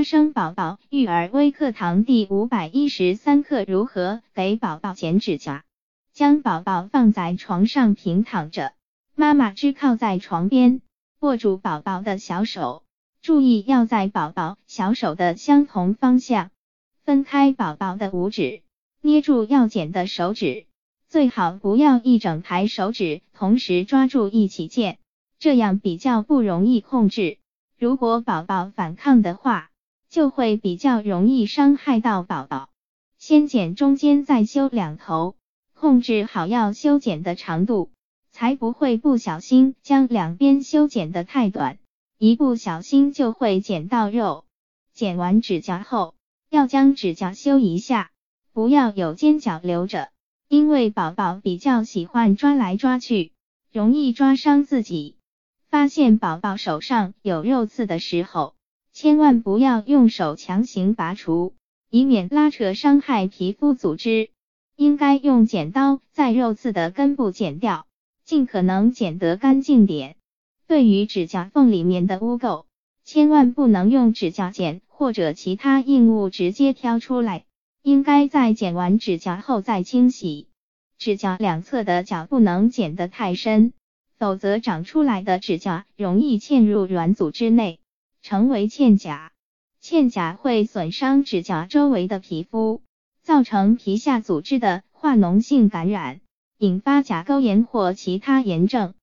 花生宝宝育儿微课堂第五百一十三课：如何给宝宝剪指甲？将宝宝放在床上平躺着，妈妈支靠在床边，握住宝宝的小手，注意要在宝宝小手的相同方向，分开宝宝的五指，捏住要剪的手指，最好不要一整排手指同时抓住一起剪，这样比较不容易控制。如果宝宝反抗的话，就会比较容易伤害到宝宝。先剪中间，再修两头，控制好要修剪的长度，才不会不小心将两边修剪的太短，一不小心就会剪到肉。剪完指甲后，要将指甲修一下，不要有尖角留着，因为宝宝比较喜欢抓来抓去，容易抓伤自己。发现宝宝手上有肉刺的时候，千万不要用手强行拔除，以免拉扯伤害皮肤组织。应该用剪刀在肉刺的根部剪掉，尽可能剪得干净点。对于指甲缝里面的污垢，千万不能用指甲剪或者其他硬物直接挑出来，应该在剪完指甲后再清洗。指甲两侧的角不能剪得太深。否则长出来的指甲容易嵌入软组织内，成为嵌甲。嵌甲会损伤指甲周围的皮肤，造成皮下组织的化脓性感染，引发甲沟炎或其他炎症。